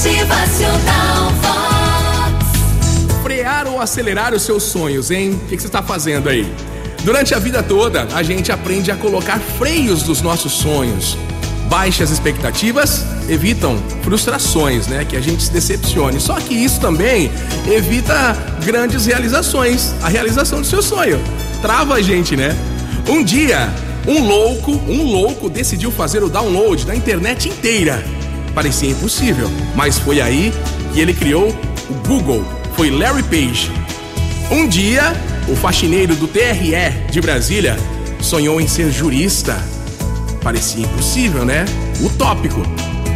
Motivacional Vox. Frear ou acelerar os seus sonhos, hein? O que que você está fazendo aí? Durante a vida toda, a gente aprende a colocar freios nos nossos sonhos. Baixas expectativas evitam frustrações, né? Que a gente se decepcione. Só que isso também evita grandes realizações, a realização do seu sonho. Trava a gente, né? Um dia, um louco, um louco decidiu fazer o download da internet inteira. Parecia impossível, mas foi aí que ele criou o Google. Foi Larry Page. Um dia, o faxineiro do TRE de Brasília sonhou em ser jurista. Parecia impossível, né? Utópico.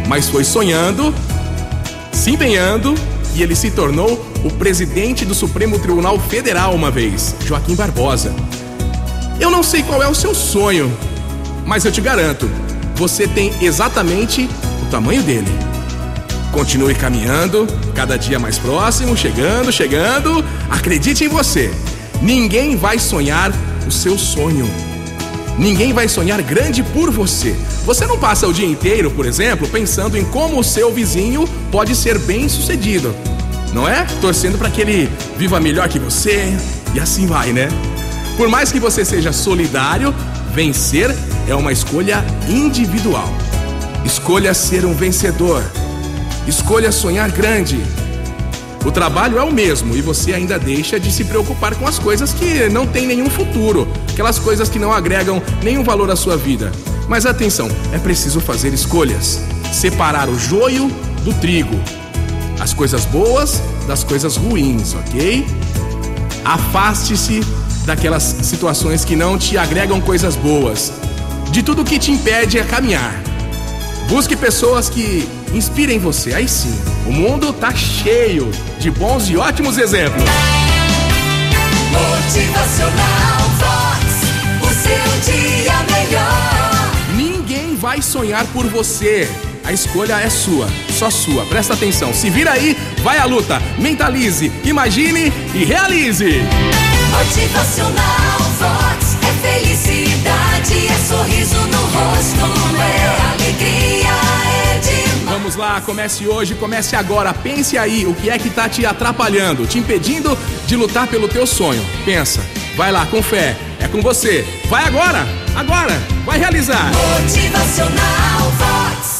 Mas foi sonhando, se empenhando e ele se tornou o presidente do Supremo Tribunal Federal uma vez, Joaquim Barbosa. Eu não sei qual é o seu sonho, mas eu te garanto, você tem exatamente o tamanho dele. Continue caminhando, cada dia mais próximo, chegando, chegando. Acredite em você. Ninguém vai sonhar o seu sonho. Ninguém vai sonhar grande por você. Você não passa o dia inteiro, por exemplo, pensando em como o seu vizinho pode ser bem sucedido. Não é? Torcendo para que ele viva melhor que você e assim vai, né? Por mais que você seja solidário, vencer é uma escolha individual. Escolha ser um vencedor. Escolha sonhar grande. O trabalho é o mesmo e você ainda deixa de se preocupar com as coisas que não têm nenhum futuro, aquelas coisas que não agregam nenhum valor à sua vida. Mas atenção, é preciso fazer escolhas, separar o joio do trigo, as coisas boas das coisas ruins, ok? Afaste-se daquelas situações que não te agregam coisas boas, de tudo que te impede a caminhar. Busque pessoas que inspirem você. Aí sim, o mundo tá cheio de bons e ótimos exemplos. Motivacional Vox. O seu dia melhor. Ninguém vai sonhar por você. A escolha é sua, só sua. Presta atenção. Se vira aí, vai à luta. Mentalize, imagine e realize. Motivacional Lá, comece hoje, comece agora. Pense aí o que é que tá te atrapalhando, te impedindo de lutar pelo teu sonho. Pensa, vai lá com fé, é com você. Vai agora, agora, vai realizar. Motivacional Vox.